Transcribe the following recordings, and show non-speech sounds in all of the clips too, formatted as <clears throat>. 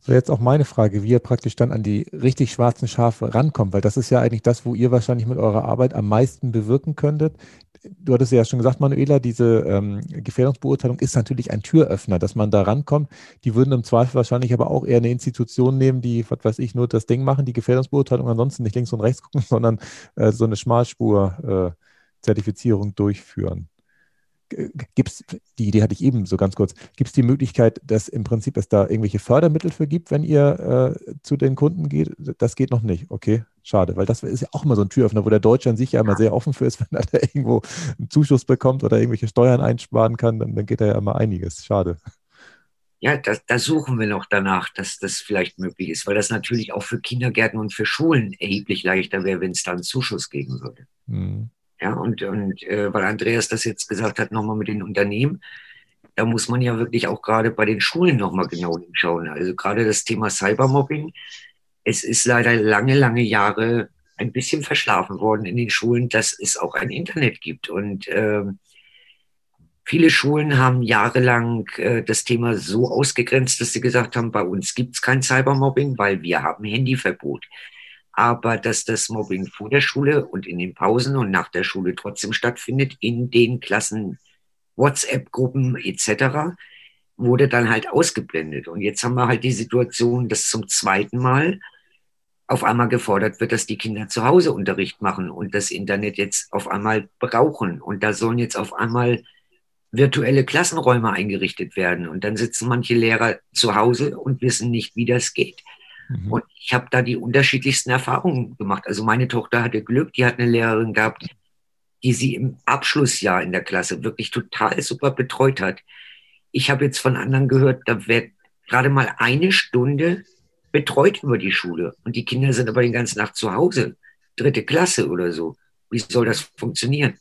So, jetzt auch meine Frage, wie ihr praktisch dann an die richtig schwarzen Schafe rankommt, weil das ist ja eigentlich das, wo ihr wahrscheinlich mit eurer Arbeit am meisten bewirken könntet. Du hattest ja schon gesagt, Manuela, diese ähm, Gefährdungsbeurteilung ist natürlich ein Türöffner, dass man da rankommt. Die würden im Zweifel wahrscheinlich aber auch eher eine Institution nehmen, die, was weiß ich, nur das Ding machen, die Gefährdungsbeurteilung, ansonsten nicht links und rechts gucken, <laughs> sondern äh, so eine Schmalspur-Zertifizierung äh, durchführen gibt es, die Idee hatte ich eben so ganz kurz, gibt es die Möglichkeit, dass im Prinzip es da irgendwelche Fördermittel für gibt, wenn ihr äh, zu den Kunden geht? Das geht noch nicht. Okay, schade, weil das ist ja auch immer so ein Türöffner, wo der Deutsche an sich ja immer sehr offen für ist, <laughs> wenn er da irgendwo einen Zuschuss bekommt oder irgendwelche Steuern einsparen kann, dann, dann geht da ja immer einiges. Schade. Ja, da, da suchen wir noch danach, dass das vielleicht möglich ist, weil das natürlich auch für Kindergärten und für Schulen erheblich leichter wäre, wenn es da einen Zuschuss geben würde. Mhm. Ja, und, und äh, weil Andreas das jetzt gesagt hat, nochmal mit den Unternehmen, da muss man ja wirklich auch gerade bei den Schulen nochmal genau hinschauen. Also gerade das Thema Cybermobbing, es ist leider lange, lange Jahre ein bisschen verschlafen worden in den Schulen, dass es auch ein Internet gibt. Und äh, viele Schulen haben jahrelang äh, das Thema so ausgegrenzt, dass sie gesagt haben, bei uns gibt es kein Cybermobbing, weil wir haben Handyverbot aber dass das Mobbing vor der Schule und in den Pausen und nach der Schule trotzdem stattfindet, in den Klassen, WhatsApp-Gruppen etc., wurde dann halt ausgeblendet. Und jetzt haben wir halt die Situation, dass zum zweiten Mal auf einmal gefordert wird, dass die Kinder zu Hause Unterricht machen und das Internet jetzt auf einmal brauchen. Und da sollen jetzt auf einmal virtuelle Klassenräume eingerichtet werden. Und dann sitzen manche Lehrer zu Hause und wissen nicht, wie das geht. Mhm. Und ich habe da die unterschiedlichsten Erfahrungen gemacht. Also meine Tochter hatte Glück, die hat eine Lehrerin gehabt, die sie im Abschlussjahr in der Klasse wirklich total super betreut hat. Ich habe jetzt von anderen gehört, da wird gerade mal eine Stunde betreut über die Schule und die Kinder sind aber den ganzen Nacht zu Hause, dritte Klasse oder so. Wie soll das funktionieren?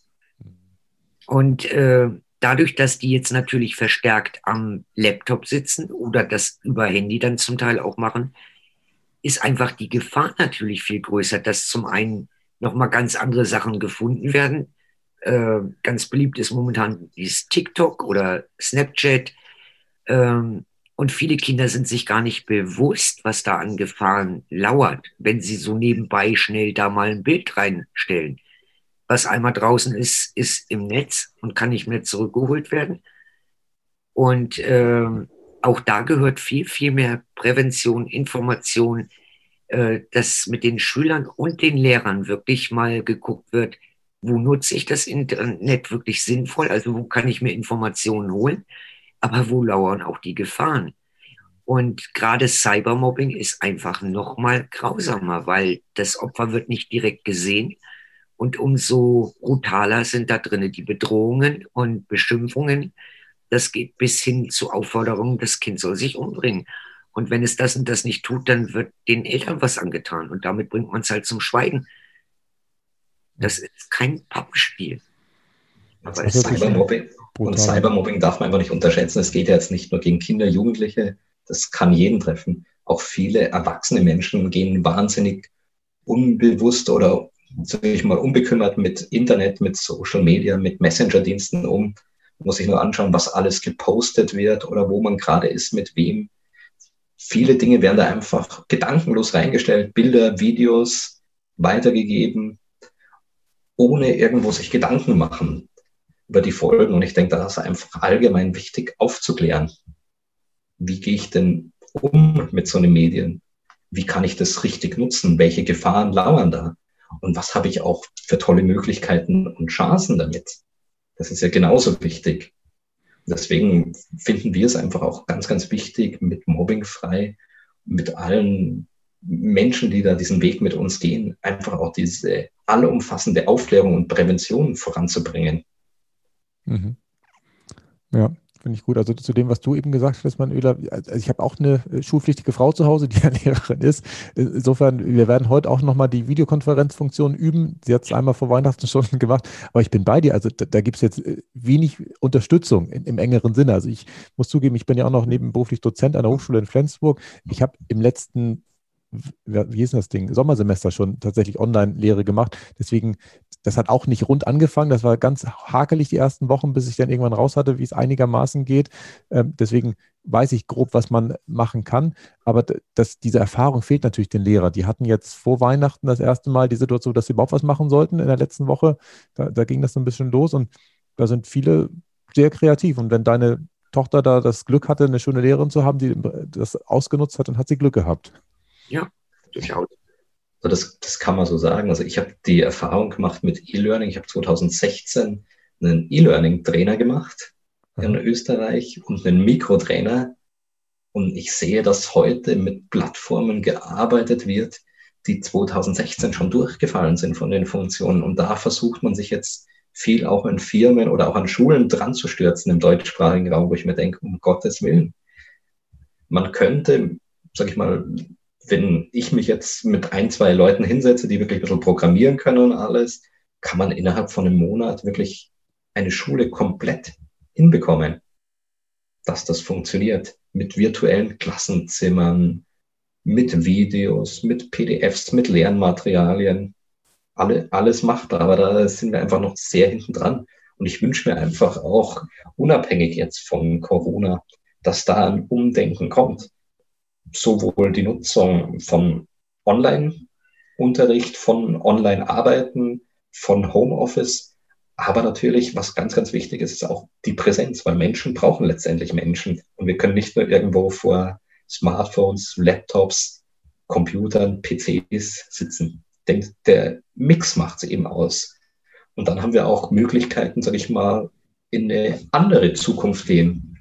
Und äh, dadurch, dass die jetzt natürlich verstärkt am Laptop sitzen oder das über Handy dann zum Teil auch machen, ist einfach die Gefahr natürlich viel größer, dass zum einen nochmal ganz andere Sachen gefunden werden. Äh, ganz beliebt ist momentan dieses TikTok oder Snapchat. Ähm, und viele Kinder sind sich gar nicht bewusst, was da an Gefahren lauert, wenn sie so nebenbei schnell da mal ein Bild reinstellen. Was einmal draußen ist, ist im Netz und kann nicht mehr zurückgeholt werden. Und ähm, auch da gehört viel, viel mehr Prävention, Information, äh, dass mit den Schülern und den Lehrern wirklich mal geguckt wird, wo nutze ich das Internet wirklich sinnvoll, also wo kann ich mir Informationen holen, aber wo lauern auch die Gefahren. Und gerade Cybermobbing ist einfach noch mal grausamer, weil das Opfer wird nicht direkt gesehen. Und umso brutaler sind da drinnen die Bedrohungen und Beschimpfungen, das geht bis hin zu Aufforderungen, das Kind soll sich umbringen. Und wenn es das und das nicht tut, dann wird den Eltern was angetan. Und damit bringt man es halt zum Schweigen. Das ist kein Pappenspiel. Aber Cybermobbing, und Cybermobbing darf man einfach nicht unterschätzen. Es geht ja jetzt nicht nur gegen Kinder, Jugendliche. Das kann jeden treffen. Auch viele erwachsene Menschen gehen wahnsinnig unbewusst oder sag ich mal unbekümmert mit Internet, mit Social Media, mit Messenger-Diensten um muss sich nur anschauen, was alles gepostet wird oder wo man gerade ist, mit wem. Viele Dinge werden da einfach gedankenlos reingestellt, Bilder, Videos weitergegeben, ohne irgendwo sich Gedanken machen über die Folgen. Und ich denke, da ist einfach allgemein wichtig aufzuklären. Wie gehe ich denn um mit so einem Medien? Wie kann ich das richtig nutzen? Welche Gefahren lauern da? Und was habe ich auch für tolle Möglichkeiten und Chancen damit? Das ist ja genauso wichtig. Deswegen finden wir es einfach auch ganz, ganz wichtig, mit Mobbing frei, mit allen Menschen, die da diesen Weg mit uns gehen, einfach auch diese allumfassende Aufklärung und Prävention voranzubringen. Mhm. Ja, Finde ich gut. Also zu dem, was du eben gesagt hast, Manuela, also ich habe auch eine äh, schulpflichtige Frau zu Hause, <laughs> die ja Lehrerin ist. Insofern, wir werden heute auch nochmal die Videokonferenzfunktion üben. Sie hat es einmal vor Weihnachten <laughs> schon gemacht, aber ich bin bei dir. Also da, da gibt es jetzt äh, wenig Unterstützung in, im engeren Sinne. Also ich muss zugeben, ich bin ja auch noch nebenberuflich Dozent an der Hochschule in Flensburg. Ich habe im letzten wie ist das Ding, Sommersemester schon tatsächlich Online-Lehre gemacht. Deswegen das hat auch nicht rund angefangen. Das war ganz hakelig die ersten Wochen, bis ich dann irgendwann raus hatte, wie es einigermaßen geht. Ähm, deswegen weiß ich grob, was man machen kann. Aber das, diese Erfahrung fehlt natürlich den Lehrern. Die hatten jetzt vor Weihnachten das erste Mal die Situation, dass sie überhaupt was machen sollten in der letzten Woche. Da, da ging das so ein bisschen los und da sind viele sehr kreativ. Und wenn deine Tochter da das Glück hatte, eine schöne Lehrerin zu haben, die das ausgenutzt hat, dann hat sie Glück gehabt. Ja, durchaus. Also das, das kann man so sagen. Also ich habe die Erfahrung gemacht mit E-Learning. Ich habe 2016 einen E-Learning-Trainer gemacht in Österreich und einen Mikrotrainer. Und ich sehe, dass heute mit Plattformen gearbeitet wird, die 2016 schon durchgefallen sind von den Funktionen. Und da versucht man sich jetzt viel auch in Firmen oder auch an Schulen dran zu stürzen im deutschsprachigen Raum, wo ich mir denke, um Gottes Willen. Man könnte, sag ich mal, wenn ich mich jetzt mit ein, zwei Leuten hinsetze, die wirklich ein bisschen programmieren können und alles, kann man innerhalb von einem Monat wirklich eine Schule komplett hinbekommen, dass das funktioniert. Mit virtuellen Klassenzimmern, mit Videos, mit PDFs, mit Lernmaterialien. Alle, alles machbar, aber da sind wir einfach noch sehr hinten dran. Und ich wünsche mir einfach auch, unabhängig jetzt von Corona, dass da ein Umdenken kommt sowohl die Nutzung von Online-Unterricht, von Online-Arbeiten, von Homeoffice, aber natürlich, was ganz, ganz wichtig ist, ist auch die Präsenz, weil Menschen brauchen letztendlich Menschen. Und wir können nicht nur irgendwo vor Smartphones, Laptops, Computern, PCs sitzen. Denke, der Mix macht es eben aus. Und dann haben wir auch Möglichkeiten, sage ich mal, in eine andere Zukunft gehen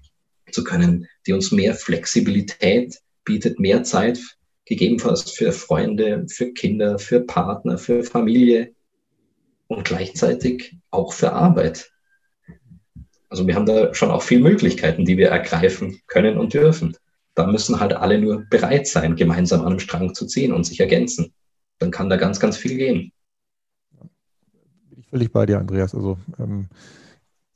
zu können, die uns mehr Flexibilität bietet mehr Zeit, gegebenenfalls für Freunde, für Kinder, für Partner, für Familie und gleichzeitig auch für Arbeit. Also wir haben da schon auch viele Möglichkeiten, die wir ergreifen können und dürfen. Da müssen halt alle nur bereit sein, gemeinsam an einem Strang zu ziehen und sich ergänzen. Dann kann da ganz, ganz viel gehen. Bin ich völlig bei dir, Andreas. Also ähm,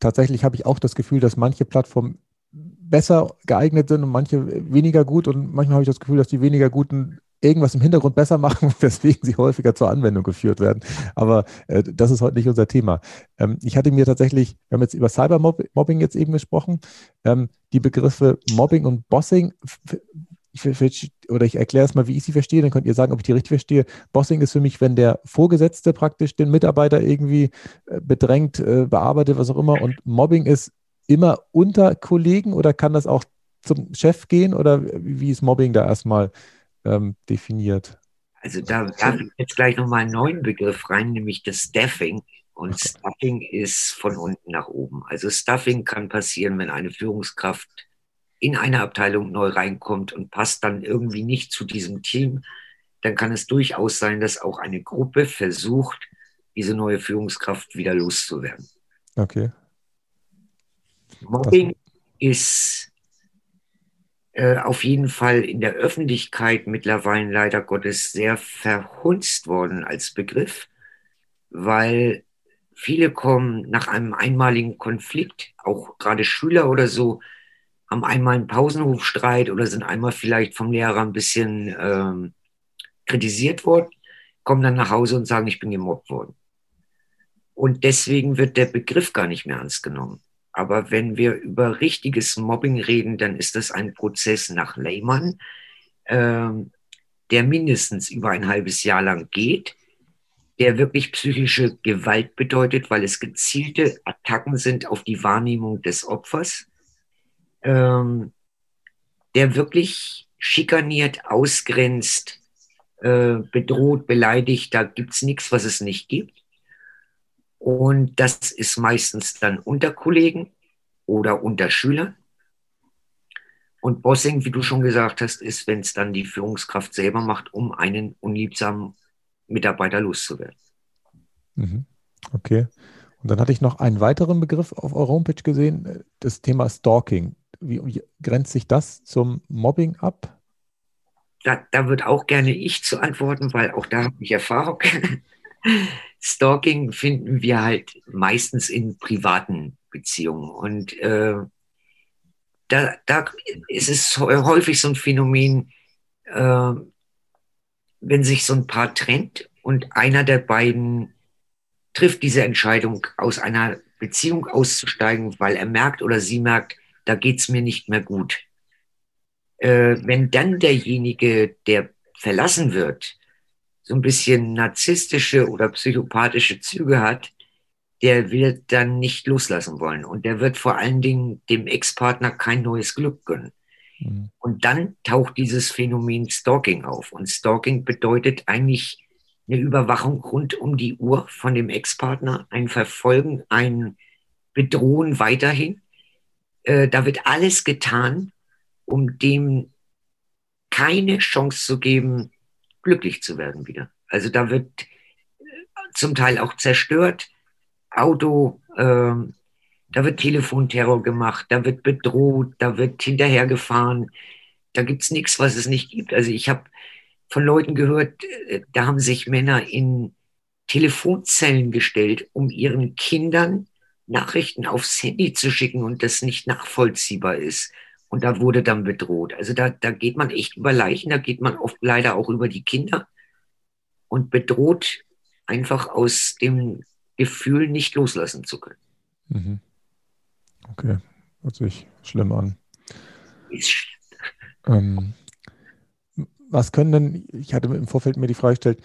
tatsächlich habe ich auch das Gefühl, dass manche Plattformen besser geeignet sind und manche weniger gut. Und manchmal habe ich das Gefühl, dass die weniger guten irgendwas im Hintergrund besser machen, <laughs> weswegen sie häufiger zur Anwendung geführt werden. Aber äh, das ist heute nicht unser Thema. Ähm, ich hatte mir tatsächlich, wir haben jetzt über Cybermobbing jetzt eben gesprochen, ähm, die Begriffe Mobbing und Bossing, oder ich erkläre es mal, wie ich sie verstehe, dann könnt ihr sagen, ob ich die richtig verstehe. Bossing ist für mich, wenn der Vorgesetzte praktisch den Mitarbeiter irgendwie äh, bedrängt, äh, bearbeitet, was auch immer. Und Mobbing ist immer unter Kollegen oder kann das auch zum Chef gehen oder wie ist Mobbing da erstmal ähm, definiert? Also da darf ich jetzt gleich nochmal einen neuen Begriff rein, nämlich das Staffing. Und okay. Stuffing ist von unten nach oben. Also Stuffing kann passieren, wenn eine Führungskraft in eine Abteilung neu reinkommt und passt dann irgendwie nicht zu diesem Team, dann kann es durchaus sein, dass auch eine Gruppe versucht, diese neue Führungskraft wieder loszuwerden. Okay. Mobbing ist äh, auf jeden Fall in der Öffentlichkeit mittlerweile leider Gottes sehr verhunzt worden als Begriff, weil viele kommen nach einem einmaligen Konflikt, auch gerade Schüler oder so, haben einmal einen Pausenhofstreit oder sind einmal vielleicht vom Lehrer ein bisschen ähm, kritisiert worden, kommen dann nach Hause und sagen, ich bin gemobbt worden. Und deswegen wird der Begriff gar nicht mehr ernst genommen. Aber wenn wir über richtiges Mobbing reden, dann ist das ein Prozess nach Lehmann, ähm, der mindestens über ein halbes Jahr lang geht, der wirklich psychische Gewalt bedeutet, weil es gezielte Attacken sind auf die Wahrnehmung des Opfers, ähm, der wirklich schikaniert, ausgrenzt, äh, bedroht, beleidigt, da gibt es nichts, was es nicht gibt. Und das ist meistens dann unter Kollegen oder unter Schülern. Und Bossing, wie du schon gesagt hast, ist, wenn es dann die Führungskraft selber macht, um einen unliebsamen Mitarbeiter loszuwerden. Mhm. Okay. Und dann hatte ich noch einen weiteren Begriff auf eurer Homepage gesehen, das Thema Stalking. Wie, wie grenzt sich das zum Mobbing ab? Da, da wird auch gerne ich zu antworten, weil auch da habe ich Erfahrung. <laughs> Stalking finden wir halt meistens in privaten Beziehungen. Und äh, da, da ist es häufig so ein Phänomen, äh, wenn sich so ein Paar trennt und einer der beiden trifft diese Entscheidung, aus einer Beziehung auszusteigen, weil er merkt oder sie merkt, da geht es mir nicht mehr gut. Äh, wenn dann derjenige, der verlassen wird, so ein bisschen narzisstische oder psychopathische Züge hat, der wird dann nicht loslassen wollen. Und der wird vor allen Dingen dem Ex-Partner kein neues Glück gönnen. Mhm. Und dann taucht dieses Phänomen Stalking auf. Und Stalking bedeutet eigentlich eine Überwachung rund um die Uhr von dem Ex-Partner, ein Verfolgen, ein Bedrohen weiterhin. Äh, da wird alles getan, um dem keine Chance zu geben, glücklich zu werden wieder. Also da wird äh, zum Teil auch zerstört, Auto, äh, da wird Telefonterror gemacht, da wird bedroht, da wird hinterhergefahren. Da gibt es nichts, was es nicht gibt. Also ich habe von Leuten gehört, äh, da haben sich Männer in Telefonzellen gestellt, um ihren Kindern Nachrichten aufs Handy zu schicken und das nicht nachvollziehbar ist. Und da wurde dann bedroht. Also da, da geht man echt über Leichen, da geht man oft leider auch über die Kinder und bedroht einfach aus dem Gefühl, nicht loslassen zu können. Mhm. Okay, hört sich schlimm an. Ist schlimm. Ähm, was können denn, ich hatte im Vorfeld mir die Frage gestellt,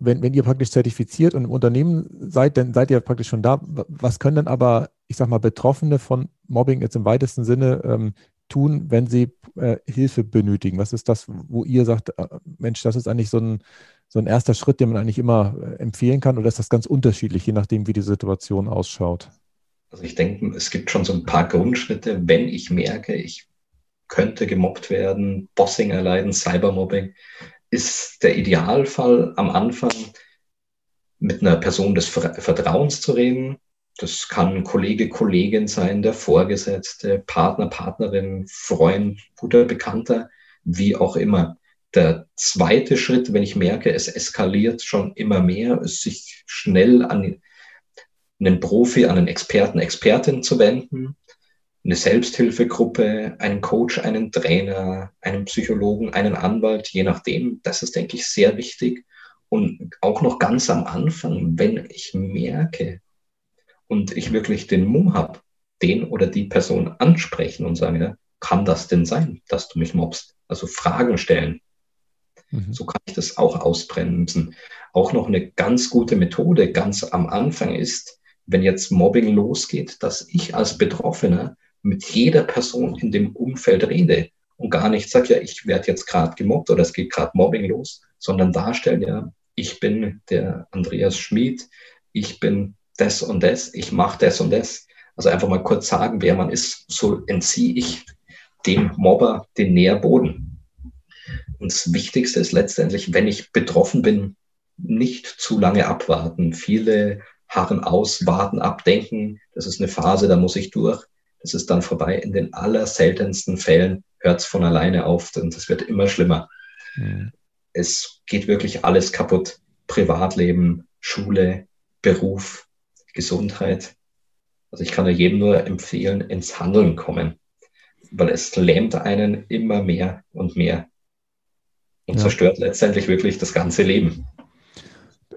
wenn, wenn ihr praktisch zertifiziert und im Unternehmen seid, dann seid ihr praktisch schon da. Was können denn aber, ich sag mal, Betroffene von Mobbing jetzt im weitesten Sinne ähm, tun, wenn sie äh, Hilfe benötigen? Was ist das, wo ihr sagt, äh, Mensch, das ist eigentlich so ein, so ein erster Schritt, den man eigentlich immer äh, empfehlen kann? Oder ist das ganz unterschiedlich, je nachdem, wie die Situation ausschaut? Also ich denke, es gibt schon so ein paar Grundschritte, wenn ich merke, ich könnte gemobbt werden, Bossing erleiden, Cybermobbing, ist der Idealfall am Anfang mit einer Person des Vertrauens zu reden. Das kann Kollege, Kollegin sein, der Vorgesetzte, Partner, Partnerin, Freund, guter Bekannter, wie auch immer. Der zweite Schritt, wenn ich merke, es eskaliert schon immer mehr, ist sich schnell an einen Profi, an einen Experten, Expertin zu wenden eine Selbsthilfegruppe, einen Coach, einen Trainer, einen Psychologen, einen Anwalt, je nachdem. Das ist, denke ich, sehr wichtig. Und auch noch ganz am Anfang, wenn ich merke und ich wirklich den Mumm habe, den oder die Person ansprechen und sagen, ja, kann das denn sein, dass du mich mobst? Also Fragen stellen. Mhm. So kann ich das auch ausbremsen. Auch noch eine ganz gute Methode ganz am Anfang ist, wenn jetzt Mobbing losgeht, dass ich als Betroffener mit jeder Person in dem Umfeld rede und gar nicht sage, ja, ich werde jetzt gerade gemobbt oder es geht gerade Mobbing los, sondern darstellen, ja, ich bin der Andreas Schmid, ich bin das und das, ich mache das und das. Also einfach mal kurz sagen, wer man ist, so entziehe ich dem Mobber den Nährboden. Und das Wichtigste ist letztendlich, wenn ich betroffen bin, nicht zu lange abwarten. Viele harren aus, warten, abdenken. Das ist eine Phase, da muss ich durch es ist dann vorbei. In den allerseltensten Fällen hört es von alleine auf und es wird immer schlimmer. Mhm. Es geht wirklich alles kaputt. Privatleben, Schule, Beruf, Gesundheit. Also ich kann ja jedem nur empfehlen, ins Handeln kommen, weil es lähmt einen immer mehr und mehr und ja. zerstört letztendlich wirklich das ganze Leben.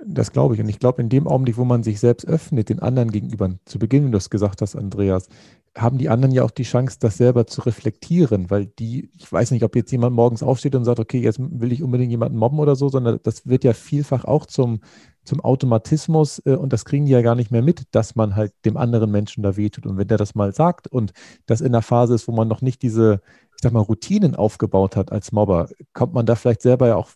Das glaube ich. Und ich glaube, in dem Augenblick, wo man sich selbst öffnet, den anderen gegenüber, zu Beginn, wie du es gesagt hast, Andreas, haben die anderen ja auch die Chance, das selber zu reflektieren, weil die, ich weiß nicht, ob jetzt jemand morgens aufsteht und sagt, okay, jetzt will ich unbedingt jemanden mobben oder so, sondern das wird ja vielfach auch zum, zum Automatismus äh, und das kriegen die ja gar nicht mehr mit, dass man halt dem anderen Menschen da wehtut. Und wenn der das mal sagt und das in der Phase ist, wo man noch nicht diese, ich sag mal, Routinen aufgebaut hat als Mobber, kommt man da vielleicht selber ja auch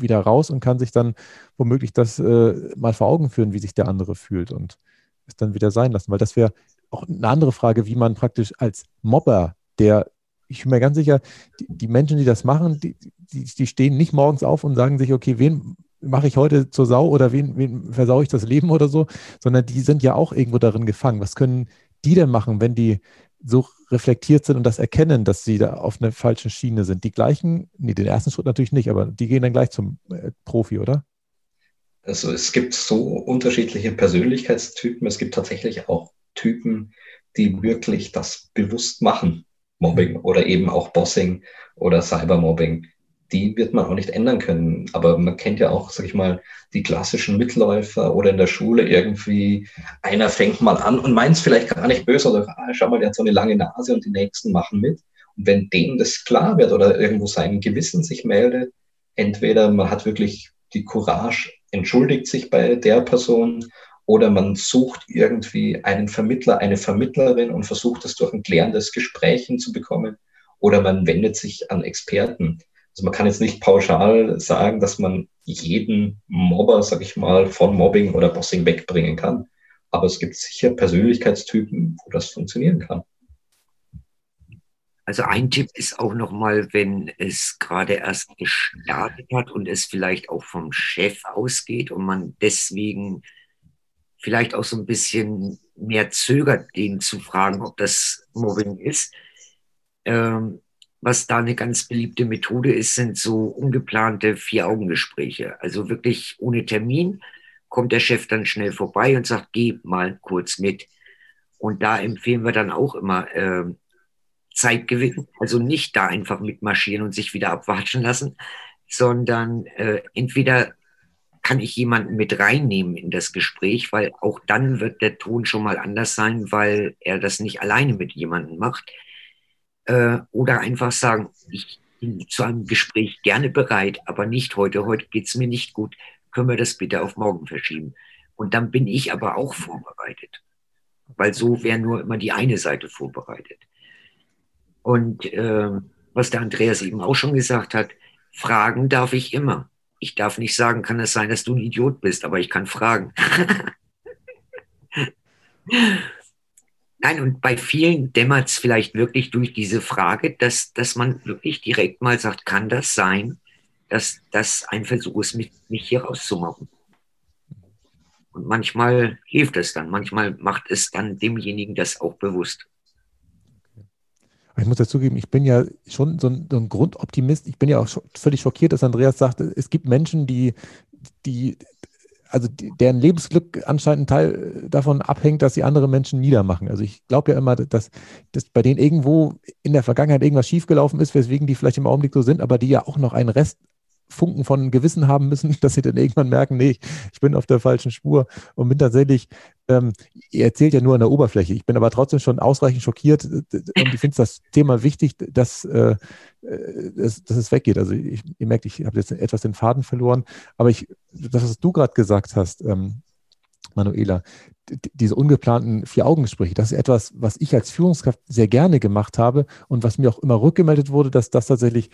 wieder raus und kann sich dann womöglich das äh, mal vor Augen führen, wie sich der andere fühlt und es dann wieder sein lassen, weil das wäre auch eine andere Frage, wie man praktisch als Mobber, der, ich bin mir ganz sicher, die, die Menschen, die das machen, die, die, die, stehen nicht morgens auf und sagen sich, okay, wen mache ich heute zur Sau oder wen, wen versau ich das Leben oder so, sondern die sind ja auch irgendwo darin gefangen. Was können die denn machen, wenn die so reflektiert sind und das erkennen, dass sie da auf einer falschen Schiene sind? Die gleichen, nee, den ersten Schritt natürlich nicht, aber die gehen dann gleich zum äh, Profi, oder? Also es gibt so unterschiedliche Persönlichkeitstypen. Es gibt tatsächlich auch Typen, die wirklich das bewusst machen, Mobbing oder eben auch Bossing oder Cybermobbing. Die wird man auch nicht ändern können. Aber man kennt ja auch, sag ich mal, die klassischen Mitläufer oder in der Schule irgendwie, einer fängt mal an und meint es vielleicht gar nicht böse oder ah, schau mal, der hat so eine lange Nase und die nächsten machen mit. Und wenn dem das klar wird oder irgendwo sein Gewissen sich meldet, entweder man hat wirklich die Courage, entschuldigt sich bei der Person oder man sucht irgendwie einen Vermittler, eine Vermittlerin und versucht es durch ein klärendes Gespräch hinzubekommen oder man wendet sich an Experten. Also man kann jetzt nicht pauschal sagen, dass man jeden Mobber, sag ich mal, von Mobbing oder Bossing wegbringen kann. Aber es gibt sicher Persönlichkeitstypen, wo das funktionieren kann. Also ein Tipp ist auch nochmal, wenn es gerade erst gestartet hat und es vielleicht auch vom Chef ausgeht und man deswegen vielleicht auch so ein bisschen mehr zögert, den zu fragen, ob das Mobbing ist. Ähm, was da eine ganz beliebte Methode ist, sind so ungeplante Vier-Augen-Gespräche. Also wirklich ohne Termin kommt der Chef dann schnell vorbei und sagt, geh mal kurz mit. Und da empfehlen wir dann auch immer äh, Zeit gewinnen. Also nicht da einfach mitmarschieren und sich wieder abwatschen lassen, sondern äh, entweder kann ich jemanden mit reinnehmen in das Gespräch, weil auch dann wird der Ton schon mal anders sein, weil er das nicht alleine mit jemandem macht äh, oder einfach sagen, ich bin zu einem Gespräch gerne bereit, aber nicht heute. Heute geht es mir nicht gut. Können wir das bitte auf morgen verschieben? Und dann bin ich aber auch vorbereitet, weil so wäre nur immer die eine Seite vorbereitet. Und äh, was der Andreas eben auch schon gesagt hat, fragen darf ich immer. Ich darf nicht sagen, kann es sein, dass du ein Idiot bist, aber ich kann fragen. <laughs> Nein, und bei vielen dämmert es vielleicht wirklich durch diese Frage, dass, dass man wirklich direkt mal sagt, kann das sein, dass das ein Versuch ist, mich, mich hier rauszumachen? Und manchmal hilft es dann, manchmal macht es dann demjenigen das auch bewusst. Ich muss dazugeben, ich bin ja schon so ein, so ein Grundoptimist. Ich bin ja auch völlig schockiert, dass Andreas sagte, es gibt Menschen, die, die also deren Lebensglück anscheinend ein Teil davon abhängt, dass sie andere Menschen niedermachen. Also ich glaube ja immer, dass, dass bei denen irgendwo in der Vergangenheit irgendwas schiefgelaufen ist, weswegen die vielleicht im Augenblick so sind, aber die ja auch noch einen Rest Funken von Gewissen haben müssen, <laughs> dass sie dann irgendwann merken, nee, ich bin auf der falschen Spur und bin tatsächlich, ähm, ihr erzählt ja nur an der Oberfläche. Ich bin aber trotzdem schon ausreichend schockiert und ich finde das Thema wichtig, dass, äh, äh, dass, dass es weggeht. Also ich, ihr merkt, ich habe jetzt etwas den Faden verloren, aber ich, das, was du gerade gesagt hast, ähm, Manuela, diese ungeplanten Vier-Augen-Gespräche, das ist etwas, was ich als Führungskraft sehr gerne gemacht habe und was mir auch immer rückgemeldet wurde, dass das tatsächlich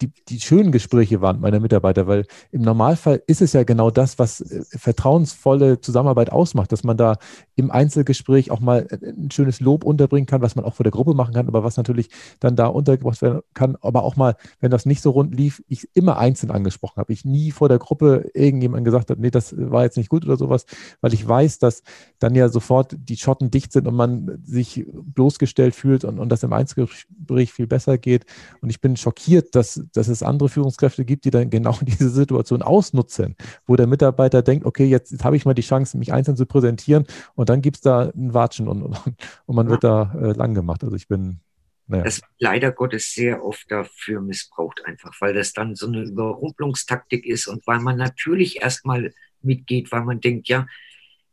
die, die schönen Gespräche waren meiner Mitarbeiter, weil im Normalfall ist es ja genau das, was äh, vertrauensvolle Zusammenarbeit ausmacht, dass man da im Einzelgespräch auch mal äh, ein schönes Lob unterbringen kann, was man auch vor der Gruppe machen kann, aber was natürlich dann da untergebracht werden kann, aber auch mal, wenn das nicht so rund lief, ich immer einzeln angesprochen habe. Ich nie vor der Gruppe irgendjemand gesagt habe, nee, das war jetzt nicht gut oder sowas, weil ich weiß, dass dann ja sofort die Schotten dicht sind und man sich bloßgestellt fühlt und, und das im Einzelgespräch viel besser geht. Und ich bin schockiert, dass, dass es andere Führungskräfte gibt, die dann genau <laughs> diese Situation ausnutzen, wo der Mitarbeiter denkt, okay, jetzt, jetzt habe ich mal die Chance, mich einzeln zu präsentieren und dann gibt es da ein Watschen und, und, und man ja. wird da äh, lang gemacht. Also ich bin, naja. Das leider Gottes sehr oft dafür missbraucht, einfach, weil das dann so eine Überrumpelungstaktik ist und weil man natürlich erstmal mitgeht, weil man denkt, ja,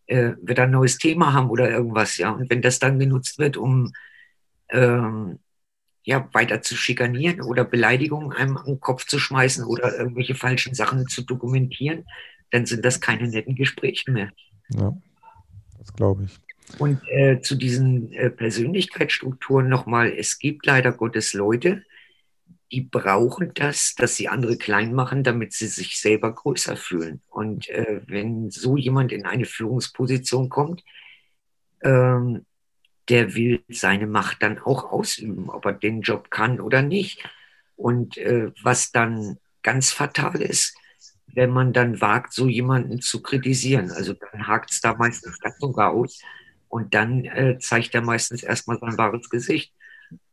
äh, wird ein neues Thema haben oder irgendwas, ja. Und wenn das dann genutzt wird, um ähm, ja, weiter zu schikanieren oder Beleidigungen einem den Kopf zu schmeißen oder irgendwelche falschen Sachen zu dokumentieren, dann sind das keine netten Gespräche mehr. Ja, das glaube ich. Und äh, zu diesen äh, Persönlichkeitsstrukturen nochmal, es gibt leider Gottes Leute, die brauchen das, dass sie andere klein machen, damit sie sich selber größer fühlen. Und äh, wenn so jemand in eine Führungsposition kommt, ähm, der will seine Macht dann auch ausüben, ob er den Job kann oder nicht. Und äh, was dann ganz fatal ist, wenn man dann wagt, so jemanden zu kritisieren. Also dann hakt es da meistens ganz sogar aus und dann äh, zeigt er meistens erstmal sein wahres Gesicht.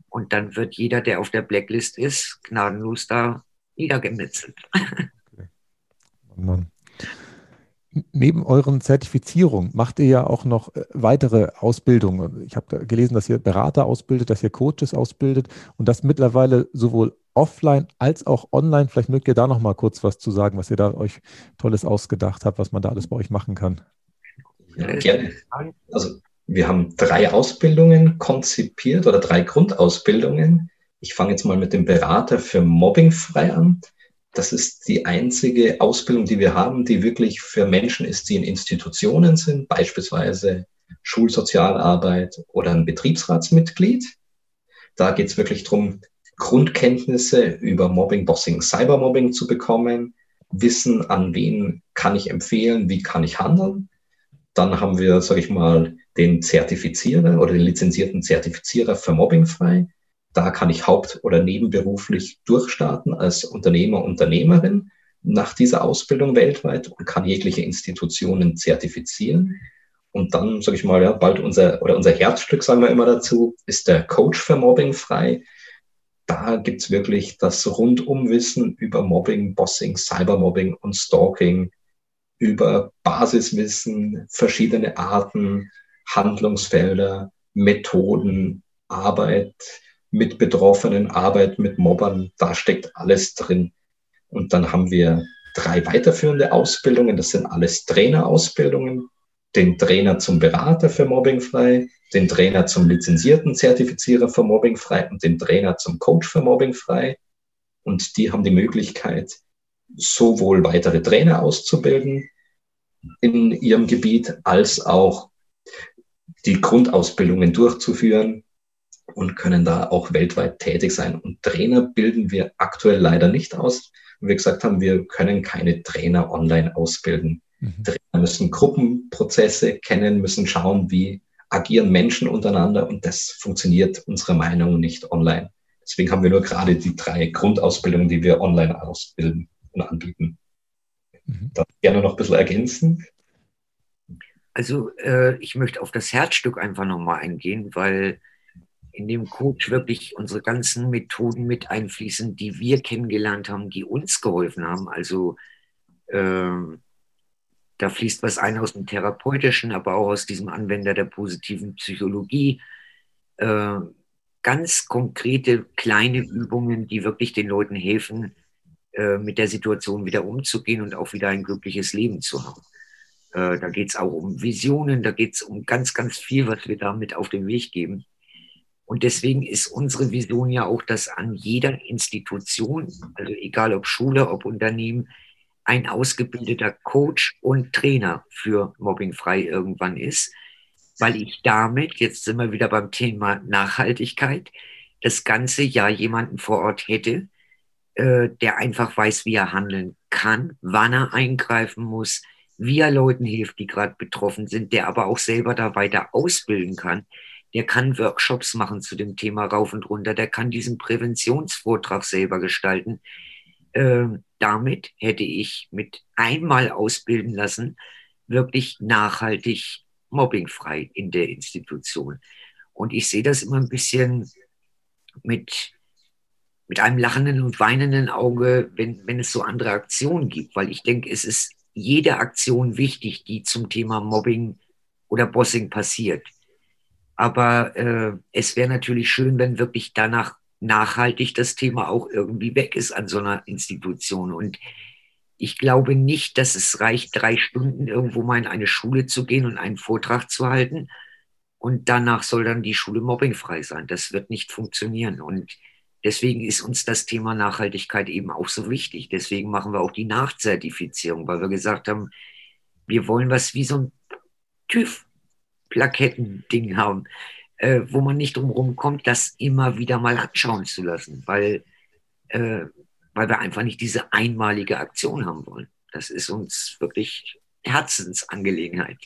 Und dann wird jeder, der auf der Blacklist ist, gnadenlos da niedergemetzelt. <laughs> Mann neben euren Zertifizierungen macht ihr ja auch noch äh, weitere Ausbildungen. Ich habe gelesen, dass ihr Berater ausbildet, dass ihr Coaches ausbildet und das mittlerweile sowohl offline als auch online. Vielleicht mögt ihr da noch mal kurz was zu sagen, was ihr da euch Tolles ausgedacht habt, was man da alles bei euch machen kann. Ja, gerne. Also wir haben drei Ausbildungen konzipiert oder drei Grundausbildungen. Ich fange jetzt mal mit dem Berater für Mobbing frei an. Das ist die einzige Ausbildung, die wir haben, die wirklich für Menschen ist, die in Institutionen sind, beispielsweise Schulsozialarbeit oder ein Betriebsratsmitglied. Da geht es wirklich darum, Grundkenntnisse über Mobbing, Bossing, Cybermobbing zu bekommen, Wissen, an wen kann ich empfehlen, wie kann ich handeln. Dann haben wir, sage ich mal, den Zertifizierer oder den lizenzierten Zertifizierer für Mobbing frei. Da kann ich haupt- oder nebenberuflich durchstarten als Unternehmer, Unternehmerin nach dieser Ausbildung weltweit und kann jegliche Institutionen zertifizieren. Und dann, sage ich mal, ja, bald unser oder unser Herzstück, sagen wir immer dazu, ist der Coach für Mobbing frei da gibt's wirklich das Rundumwissen über Mobbing, Bossing, Cybermobbing und Stalking, über Basiswissen, verschiedene Arten, Handlungsfelder, Methoden, Arbeit mit Betroffenen, Arbeit mit Mobbern, da steckt alles drin. Und dann haben wir drei weiterführende Ausbildungen, das sind alles Trainerausbildungen, den Trainer zum Berater für Mobbing frei, den Trainer zum lizenzierten Zertifizierer für Mobbing frei und den Trainer zum Coach für Mobbing frei. Und die haben die Möglichkeit, sowohl weitere Trainer auszubilden in ihrem Gebiet, als auch die Grundausbildungen durchzuführen und können da auch weltweit tätig sein. Und Trainer bilden wir aktuell leider nicht aus. Wie wir gesagt haben, wir können keine Trainer online ausbilden. Mhm. Trainer müssen Gruppenprozesse kennen, müssen schauen, wie agieren Menschen untereinander und das funktioniert unserer Meinung nach nicht online. Deswegen haben wir nur gerade die drei Grundausbildungen, die wir online ausbilden und anbieten. Mhm. Darf ich gerne noch ein bisschen ergänzen? Also äh, ich möchte auf das Herzstück einfach nochmal eingehen, weil in dem Coach wirklich unsere ganzen Methoden mit einfließen, die wir kennengelernt haben, die uns geholfen haben. Also äh, da fließt was ein aus dem Therapeutischen, aber auch aus diesem Anwender der positiven Psychologie. Äh, ganz konkrete kleine Übungen, die wirklich den Leuten helfen, äh, mit der Situation wieder umzugehen und auch wieder ein glückliches Leben zu haben. Äh, da geht es auch um Visionen, da geht es um ganz, ganz viel, was wir damit auf den Weg geben. Und deswegen ist unsere Vision ja auch, dass an jeder Institution, also egal ob Schule, ob Unternehmen, ein ausgebildeter Coach und Trainer für Mobbingfrei irgendwann ist, weil ich damit, jetzt sind wir wieder beim Thema Nachhaltigkeit, das ganze Jahr jemanden vor Ort hätte, äh, der einfach weiß, wie er handeln kann, wann er eingreifen muss, wie er Leuten hilft, die gerade betroffen sind, der aber auch selber da weiter ausbilden kann. Der kann Workshops machen zu dem Thema rauf und runter, der kann diesen Präventionsvortrag selber gestalten. Ähm, damit hätte ich mit einmal ausbilden lassen, wirklich nachhaltig mobbingfrei in der Institution. Und ich sehe das immer ein bisschen mit, mit einem lachenden und weinenden Auge, wenn, wenn es so andere Aktionen gibt, weil ich denke, es ist jede Aktion wichtig, die zum Thema Mobbing oder Bossing passiert. Aber äh, es wäre natürlich schön, wenn wirklich danach nachhaltig das Thema auch irgendwie weg ist an so einer Institution. Und ich glaube nicht, dass es reicht, drei Stunden irgendwo mal in eine Schule zu gehen und einen Vortrag zu halten. Und danach soll dann die Schule mobbingfrei sein. Das wird nicht funktionieren. Und deswegen ist uns das Thema Nachhaltigkeit eben auch so wichtig. Deswegen machen wir auch die Nachzertifizierung, weil wir gesagt haben, wir wollen was wie so ein TÜV-Plaketten-Ding haben äh, wo man nicht drum kommt, das immer wieder mal anschauen zu lassen, weil, äh, weil wir einfach nicht diese einmalige Aktion haben wollen. Das ist uns wirklich Herzensangelegenheit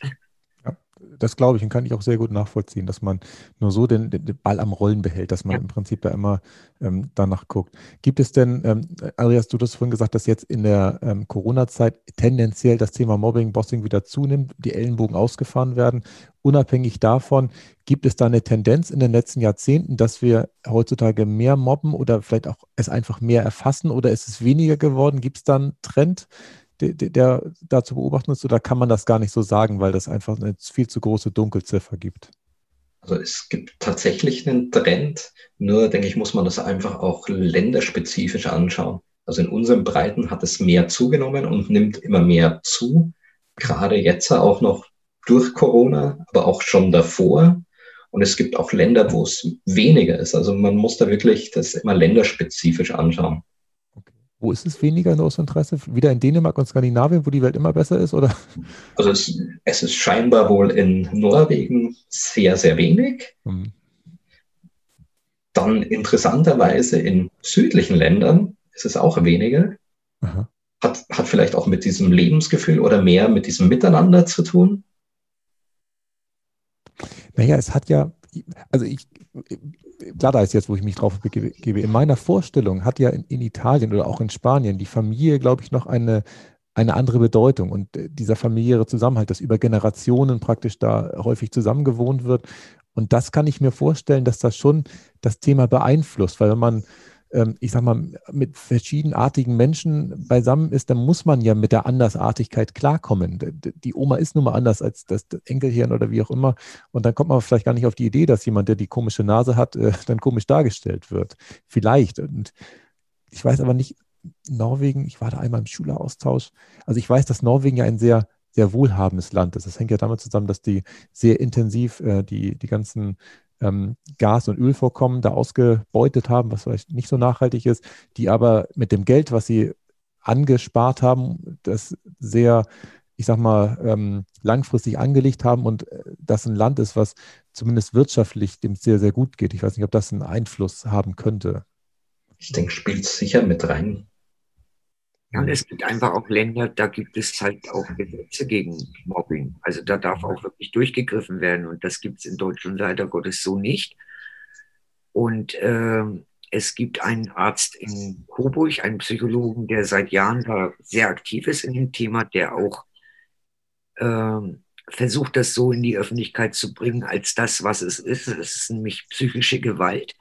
das glaube ich und kann ich auch sehr gut nachvollziehen, dass man nur so den, den Ball am Rollen behält, dass man ja. im Prinzip da immer ähm, danach guckt. Gibt es denn, ähm, Andreas, du hast vorhin gesagt, dass jetzt in der ähm, Corona-Zeit tendenziell das Thema Mobbing, Bossing wieder zunimmt, die Ellenbogen ausgefahren werden. Unabhängig davon, gibt es da eine Tendenz in den letzten Jahrzehnten, dass wir heutzutage mehr mobben oder vielleicht auch es einfach mehr erfassen oder ist es weniger geworden? Gibt es da einen Trend? Der, der da zu beobachten ist, oder kann man das gar nicht so sagen, weil das einfach eine viel zu große Dunkelziffer gibt? Also es gibt tatsächlich einen Trend, nur denke ich, muss man das einfach auch länderspezifisch anschauen. Also in unseren Breiten hat es mehr zugenommen und nimmt immer mehr zu. Gerade jetzt auch noch durch Corona, aber auch schon davor. Und es gibt auch Länder, wo es weniger ist. Also man muss da wirklich das immer länderspezifisch anschauen. Wo ist es weniger in aus Interesse? Wieder in Dänemark und Skandinavien, wo die Welt immer besser ist, oder? Also es, es ist scheinbar wohl in Norwegen sehr, sehr wenig. Hm. Dann interessanterweise in südlichen Ländern ist es auch weniger. Hat, hat vielleicht auch mit diesem Lebensgefühl oder mehr mit diesem Miteinander zu tun. Naja, es hat ja, also ich, klar, da ist jetzt, wo ich mich drauf gebe, in meiner Vorstellung hat ja in, in Italien oder auch in Spanien die Familie, glaube ich, noch eine, eine andere Bedeutung. Und äh, dieser familiäre Zusammenhalt, dass über Generationen praktisch da häufig zusammengewohnt wird. Und das kann ich mir vorstellen, dass das schon das Thema beeinflusst, weil wenn man ich sag mal, mit verschiedenartigen Menschen beisammen ist, dann muss man ja mit der Andersartigkeit klarkommen. Die Oma ist nun mal anders als das Enkelchen oder wie auch immer. Und dann kommt man vielleicht gar nicht auf die Idee, dass jemand, der die komische Nase hat, äh, dann komisch dargestellt wird. Vielleicht. Und ich weiß aber nicht, Norwegen, ich war da einmal im Schüleraustausch. Also ich weiß, dass Norwegen ja ein sehr sehr wohlhabendes Land ist. Das hängt ja damit zusammen, dass die sehr intensiv äh, die, die ganzen ähm, Gas- und Ölvorkommen da ausgebeutet haben, was vielleicht nicht so nachhaltig ist, die aber mit dem Geld, was sie angespart haben, das sehr, ich sag mal, ähm, langfristig angelegt haben und äh, das ein Land ist, was zumindest wirtschaftlich dem sehr, sehr gut geht. Ich weiß nicht, ob das einen Einfluss haben könnte. Ich denke, spielt sicher mit rein. Ja, und es gibt einfach auch Länder, da gibt es halt auch Gesetze gegen Mobbing. Also da darf auch wirklich durchgegriffen werden. Und das gibt es in Deutschland leider Gottes so nicht. Und äh, es gibt einen Arzt in Coburg, einen Psychologen, der seit Jahren da sehr aktiv ist in dem Thema, der auch äh, versucht, das so in die Öffentlichkeit zu bringen, als das, was es ist. Es ist nämlich psychische Gewalt.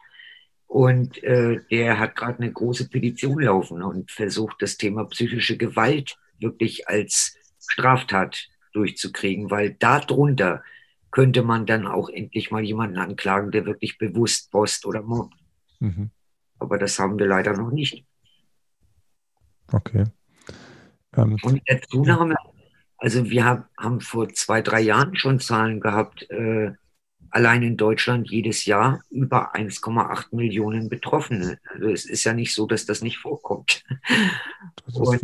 Und äh, der hat gerade eine große Petition laufen und versucht, das Thema psychische Gewalt wirklich als Straftat durchzukriegen, weil darunter könnte man dann auch endlich mal jemanden anklagen, der wirklich bewusst post oder mobbt. Mhm. Aber das haben wir leider noch nicht. Okay. Ähm, und der Zunahme, also wir haben, haben vor zwei, drei Jahren schon Zahlen gehabt, äh, allein in Deutschland jedes Jahr über 1,8 Millionen Betroffene. Also es ist ja nicht so, dass das nicht vorkommt. Das.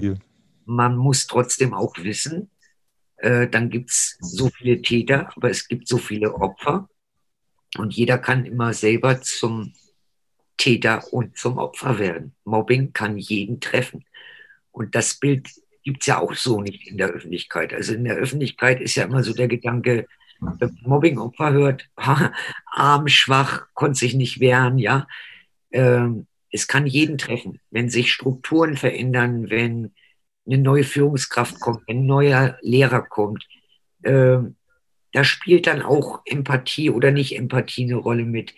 Man muss trotzdem auch wissen, äh, dann gibt es so viele Täter, aber es gibt so viele Opfer. Und jeder kann immer selber zum Täter und zum Opfer werden. Mobbing kann jeden treffen. Und das Bild gibt es ja auch so nicht in der Öffentlichkeit. Also in der Öffentlichkeit ist ja immer so der Gedanke, Mobbing-Opfer hört, <laughs> arm, schwach, konnte sich nicht wehren, ja. Ähm, es kann jeden treffen, wenn sich Strukturen verändern, wenn eine neue Führungskraft kommt, wenn ein neuer Lehrer kommt. Ähm, da spielt dann auch Empathie oder nicht Empathie eine Rolle mit.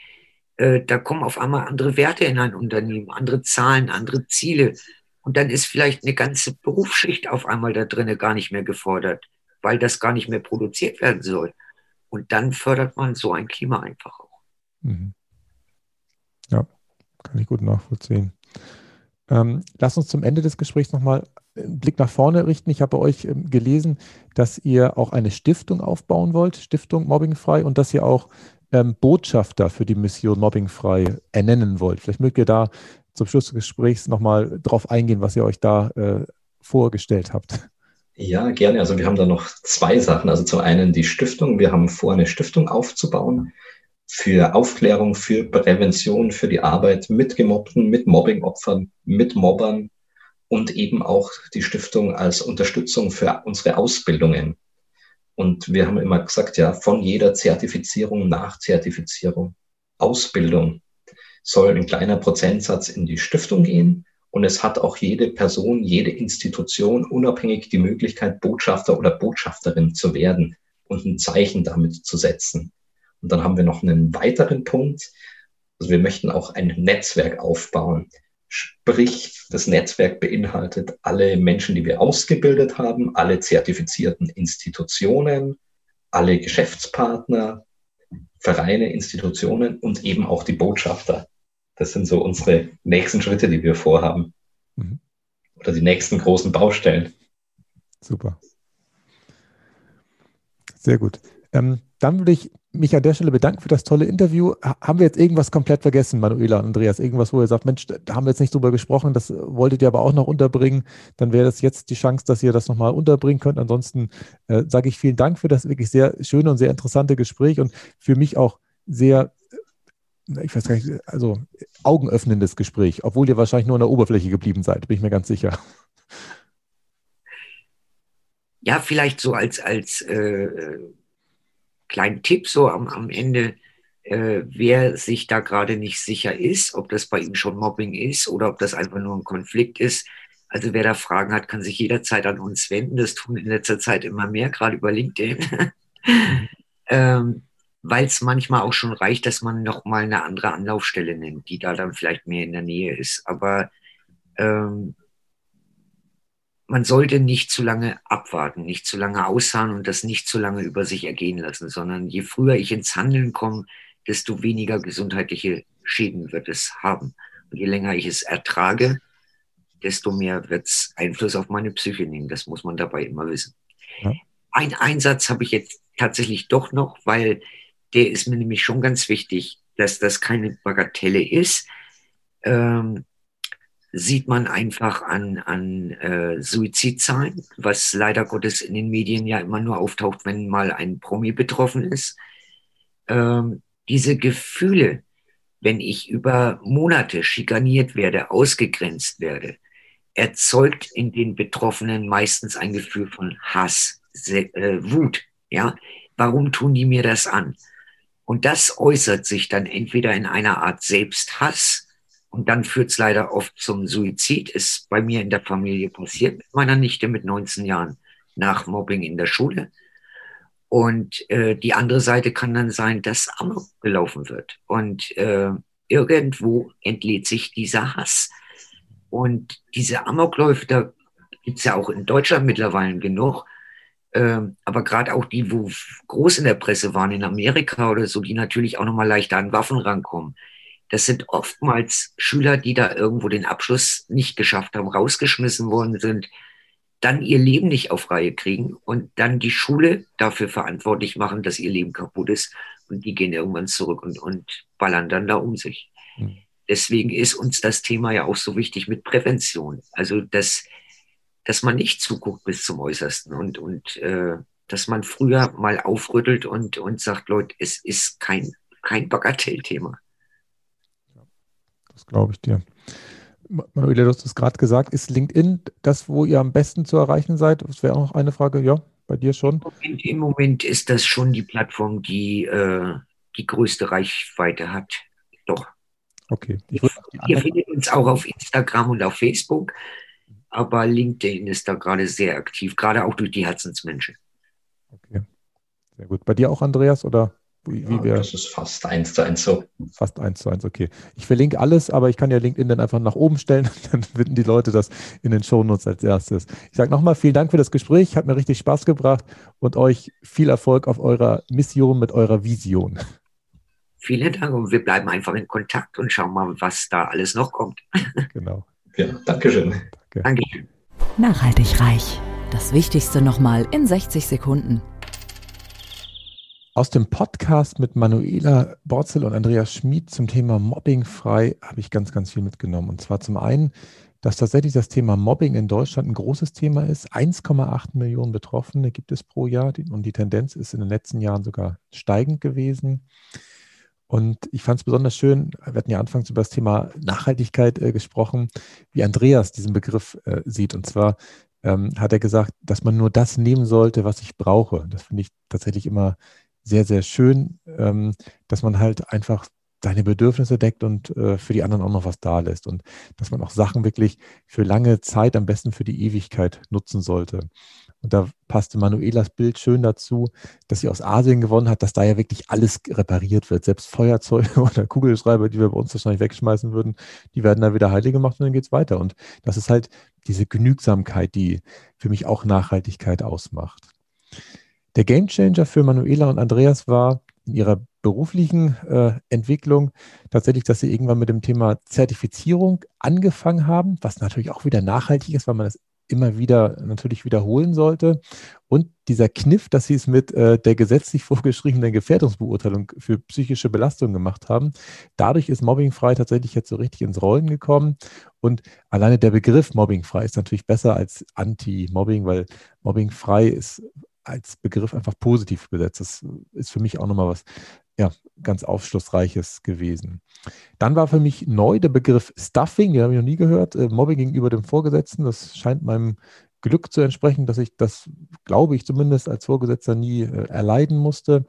Äh, da kommen auf einmal andere Werte in ein Unternehmen, andere Zahlen, andere Ziele. Und dann ist vielleicht eine ganze Berufsschicht auf einmal da drinnen gar nicht mehr gefordert, weil das gar nicht mehr produziert werden soll. Und dann fördert man so ein Klima einfach auch. Mhm. Ja, kann ich gut nachvollziehen. Ähm, lass uns zum Ende des Gesprächs nochmal einen Blick nach vorne richten. Ich habe bei euch ähm, gelesen, dass ihr auch eine Stiftung aufbauen wollt, Stiftung Mobbingfrei, und dass ihr auch ähm, Botschafter für die Mission Mobbingfrei ernennen wollt. Vielleicht mögt ihr da zum Schluss des Gesprächs nochmal drauf eingehen, was ihr euch da äh, vorgestellt habt. Ja, gerne. Also wir haben da noch zwei Sachen. Also zum einen die Stiftung. Wir haben vor, eine Stiftung aufzubauen für Aufklärung, für Prävention, für die Arbeit mit Gemobbten, mit Mobbingopfern, mit Mobbern und eben auch die Stiftung als Unterstützung für unsere Ausbildungen. Und wir haben immer gesagt, ja, von jeder Zertifizierung nach Zertifizierung, Ausbildung soll ein kleiner Prozentsatz in die Stiftung gehen und es hat auch jede Person, jede Institution unabhängig die Möglichkeit, Botschafter oder Botschafterin zu werden und ein Zeichen damit zu setzen. Und dann haben wir noch einen weiteren Punkt. Also wir möchten auch ein Netzwerk aufbauen. Sprich, das Netzwerk beinhaltet alle Menschen, die wir ausgebildet haben, alle zertifizierten Institutionen, alle Geschäftspartner, Vereine, Institutionen und eben auch die Botschafter. Das sind so unsere nächsten Schritte, die wir vorhaben. Mhm. Oder die nächsten großen Baustellen. Super. Sehr gut. Ähm, dann würde ich mich an der Stelle bedanken für das tolle Interview. Haben wir jetzt irgendwas komplett vergessen, Manuela und Andreas? Irgendwas, wo ihr sagt, Mensch, da haben wir jetzt nicht drüber gesprochen, das wolltet ihr aber auch noch unterbringen. Dann wäre das jetzt die Chance, dass ihr das nochmal unterbringen könnt. Ansonsten äh, sage ich vielen Dank für das wirklich sehr schöne und sehr interessante Gespräch und für mich auch sehr, ich weiß gar nicht, also augenöffnendes Gespräch, obwohl ihr wahrscheinlich nur an der Oberfläche geblieben seid, bin ich mir ganz sicher. Ja, vielleicht so als, als äh, kleinen Tipp so am, am Ende, äh, wer sich da gerade nicht sicher ist, ob das bei ihm schon Mobbing ist oder ob das einfach nur ein Konflikt ist. Also wer da Fragen hat, kann sich jederzeit an uns wenden. Das tun in letzter Zeit immer mehr, gerade über LinkedIn. <laughs> ähm, Weil es manchmal auch schon reicht, dass man nochmal eine andere Anlaufstelle nennt, die da dann vielleicht mehr in der Nähe ist. Aber ähm, man sollte nicht zu lange abwarten, nicht zu lange ausharren und das nicht zu lange über sich ergehen lassen, sondern je früher ich ins Handeln komme, desto weniger gesundheitliche Schäden wird es haben. Und je länger ich es ertrage, desto mehr wird es Einfluss auf meine Psyche nehmen. Das muss man dabei immer wissen. Ja. Ein Einsatz habe ich jetzt tatsächlich doch noch, weil der ist mir nämlich schon ganz wichtig, dass das keine Bagatelle ist. Ähm, sieht man einfach an, an äh, Suizidzahlen, was leider Gottes in den Medien ja immer nur auftaucht, wenn mal ein Promi betroffen ist. Ähm, diese Gefühle, wenn ich über Monate schikaniert werde, ausgegrenzt werde, erzeugt in den Betroffenen meistens ein Gefühl von Hass, äh, Wut. Ja, warum tun die mir das an? Und das äußert sich dann entweder in einer Art Selbsthass, und dann führt es leider oft zum Suizid. Ist bei mir in der Familie passiert mit meiner Nichte mit 19 Jahren nach Mobbing in der Schule. Und äh, die andere Seite kann dann sein, dass Amok gelaufen wird. Und äh, irgendwo entlädt sich dieser Hass. Und diese Amokläufe, da gibt es ja auch in Deutschland mittlerweile genug. Äh, aber gerade auch die, wo groß in der Presse waren, in Amerika oder so, die natürlich auch nochmal leichter an Waffen rankommen das sind oftmals Schüler, die da irgendwo den Abschluss nicht geschafft haben, rausgeschmissen worden sind, dann ihr Leben nicht auf Reihe kriegen und dann die Schule dafür verantwortlich machen, dass ihr Leben kaputt ist. Und die gehen irgendwann zurück und, und ballern dann da um sich. Mhm. Deswegen ist uns das Thema ja auch so wichtig mit Prävention. Also, dass, dass man nicht zuguckt bis zum Äußersten und, und äh, dass man früher mal aufrüttelt und, und sagt, Leute, es ist kein, kein Bagatellthema. Das glaube ich dir. Manuela, du hast es gerade gesagt, ist LinkedIn das, wo ihr am besten zu erreichen seid? Das wäre auch noch eine Frage. Ja, bei dir schon? Im, Im Moment ist das schon die Plattform, die äh, die größte Reichweite hat. Doch. Okay. ihr findet uns auch auf Instagram und auf Facebook, aber LinkedIn ist da gerade sehr aktiv, gerade auch durch die Herzensmenschen. Okay. Sehr gut. Bei dir auch, Andreas, oder? Wie, wie das ist fast eins zu eins so. Fast eins zu eins, okay. Ich verlinke alles, aber ich kann ja LinkedIn dann einfach nach oben stellen, <laughs> dann finden die Leute das in den Shownotes als erstes. Ich sage nochmal vielen Dank für das Gespräch, hat mir richtig Spaß gebracht und euch viel Erfolg auf eurer Mission mit eurer Vision. Vielen Dank und wir bleiben einfach in Kontakt und schauen mal, was da alles noch kommt. <laughs> Genau. Ja, Dankeschön. Danke. Dankeschön. Nachhaltig reich. Das Wichtigste nochmal in 60 Sekunden. Aus dem Podcast mit Manuela Borzel und Andreas Schmid zum Thema Mobbing frei habe ich ganz, ganz viel mitgenommen. Und zwar zum einen, dass tatsächlich das Thema Mobbing in Deutschland ein großes Thema ist. 1,8 Millionen Betroffene gibt es pro Jahr und die Tendenz ist in den letzten Jahren sogar steigend gewesen. Und ich fand es besonders schön, wir hatten ja anfangs über das Thema Nachhaltigkeit äh, gesprochen, wie Andreas diesen Begriff äh, sieht. Und zwar ähm, hat er gesagt, dass man nur das nehmen sollte, was ich brauche. Das finde ich tatsächlich immer sehr, sehr schön, ähm, dass man halt einfach seine Bedürfnisse deckt und äh, für die anderen auch noch was da lässt und dass man auch Sachen wirklich für lange Zeit, am besten für die Ewigkeit nutzen sollte. Und da passte Manuelas Bild schön dazu, dass sie aus Asien gewonnen hat, dass da ja wirklich alles repariert wird. Selbst Feuerzeuge <laughs> oder Kugelschreiber, die wir bei uns wahrscheinlich wegschmeißen würden, die werden da wieder heilig gemacht und dann geht es weiter. Und das ist halt diese Genügsamkeit, die für mich auch Nachhaltigkeit ausmacht. Der Gamechanger für Manuela und Andreas war in ihrer beruflichen äh, Entwicklung tatsächlich, dass Sie irgendwann mit dem Thema Zertifizierung angefangen haben, was natürlich auch wieder nachhaltig ist, weil man das immer wieder natürlich wiederholen sollte. Und dieser Kniff, dass sie es mit äh, der gesetzlich <laughs> vorgeschriebenen Gefährdungsbeurteilung für psychische Belastung gemacht haben, dadurch ist mobbingfrei tatsächlich jetzt so richtig ins Rollen gekommen. Und alleine der Begriff mobbingfrei ist natürlich besser als Anti-Mobbing, weil mobbingfrei ist als Begriff einfach positiv besetzt. Das ist für mich auch nochmal was ja, ganz aufschlussreiches gewesen. Dann war für mich neu der Begriff Stuffing, den habe ich noch nie gehört, äh, Mobbing gegenüber dem Vorgesetzten. Das scheint meinem Glück zu entsprechen, dass ich das, glaube ich zumindest, als Vorgesetzter nie äh, erleiden musste.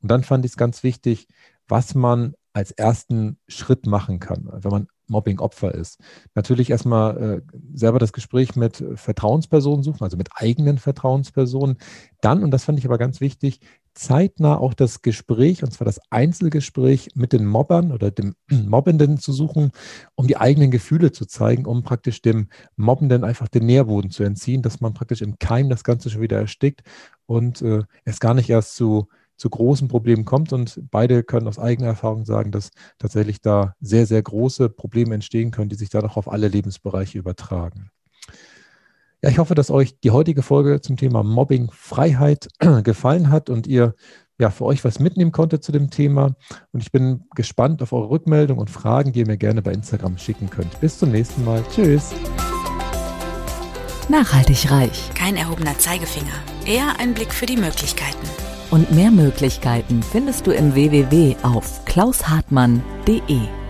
Und dann fand ich es ganz wichtig, was man als ersten Schritt machen kann, wenn man Mobbing-Opfer ist. Natürlich erstmal äh, selber das Gespräch mit Vertrauenspersonen suchen, also mit eigenen Vertrauenspersonen. Dann, und das fand ich aber ganz wichtig, zeitnah auch das Gespräch, und zwar das Einzelgespräch mit den Mobbern oder dem <clears throat> Mobbenden zu suchen, um die eigenen Gefühle zu zeigen, um praktisch dem Mobbenden einfach den Nährboden zu entziehen, dass man praktisch im Keim das Ganze schon wieder erstickt und äh, es gar nicht erst zu zu großen Problemen kommt. Und beide können aus eigener Erfahrung sagen, dass tatsächlich da sehr, sehr große Probleme entstehen können, die sich dann auch auf alle Lebensbereiche übertragen. Ja, ich hoffe, dass euch die heutige Folge zum Thema Mobbing Freiheit <clears throat> gefallen hat und ihr ja für euch was mitnehmen konntet zu dem Thema. Und ich bin gespannt auf eure Rückmeldung und Fragen, die ihr mir gerne bei Instagram schicken könnt. Bis zum nächsten Mal. Tschüss. Nachhaltig reich. Kein erhobener Zeigefinger. Eher ein Blick für die Möglichkeiten. Und mehr Möglichkeiten findest du im www auf klaushartmann.de.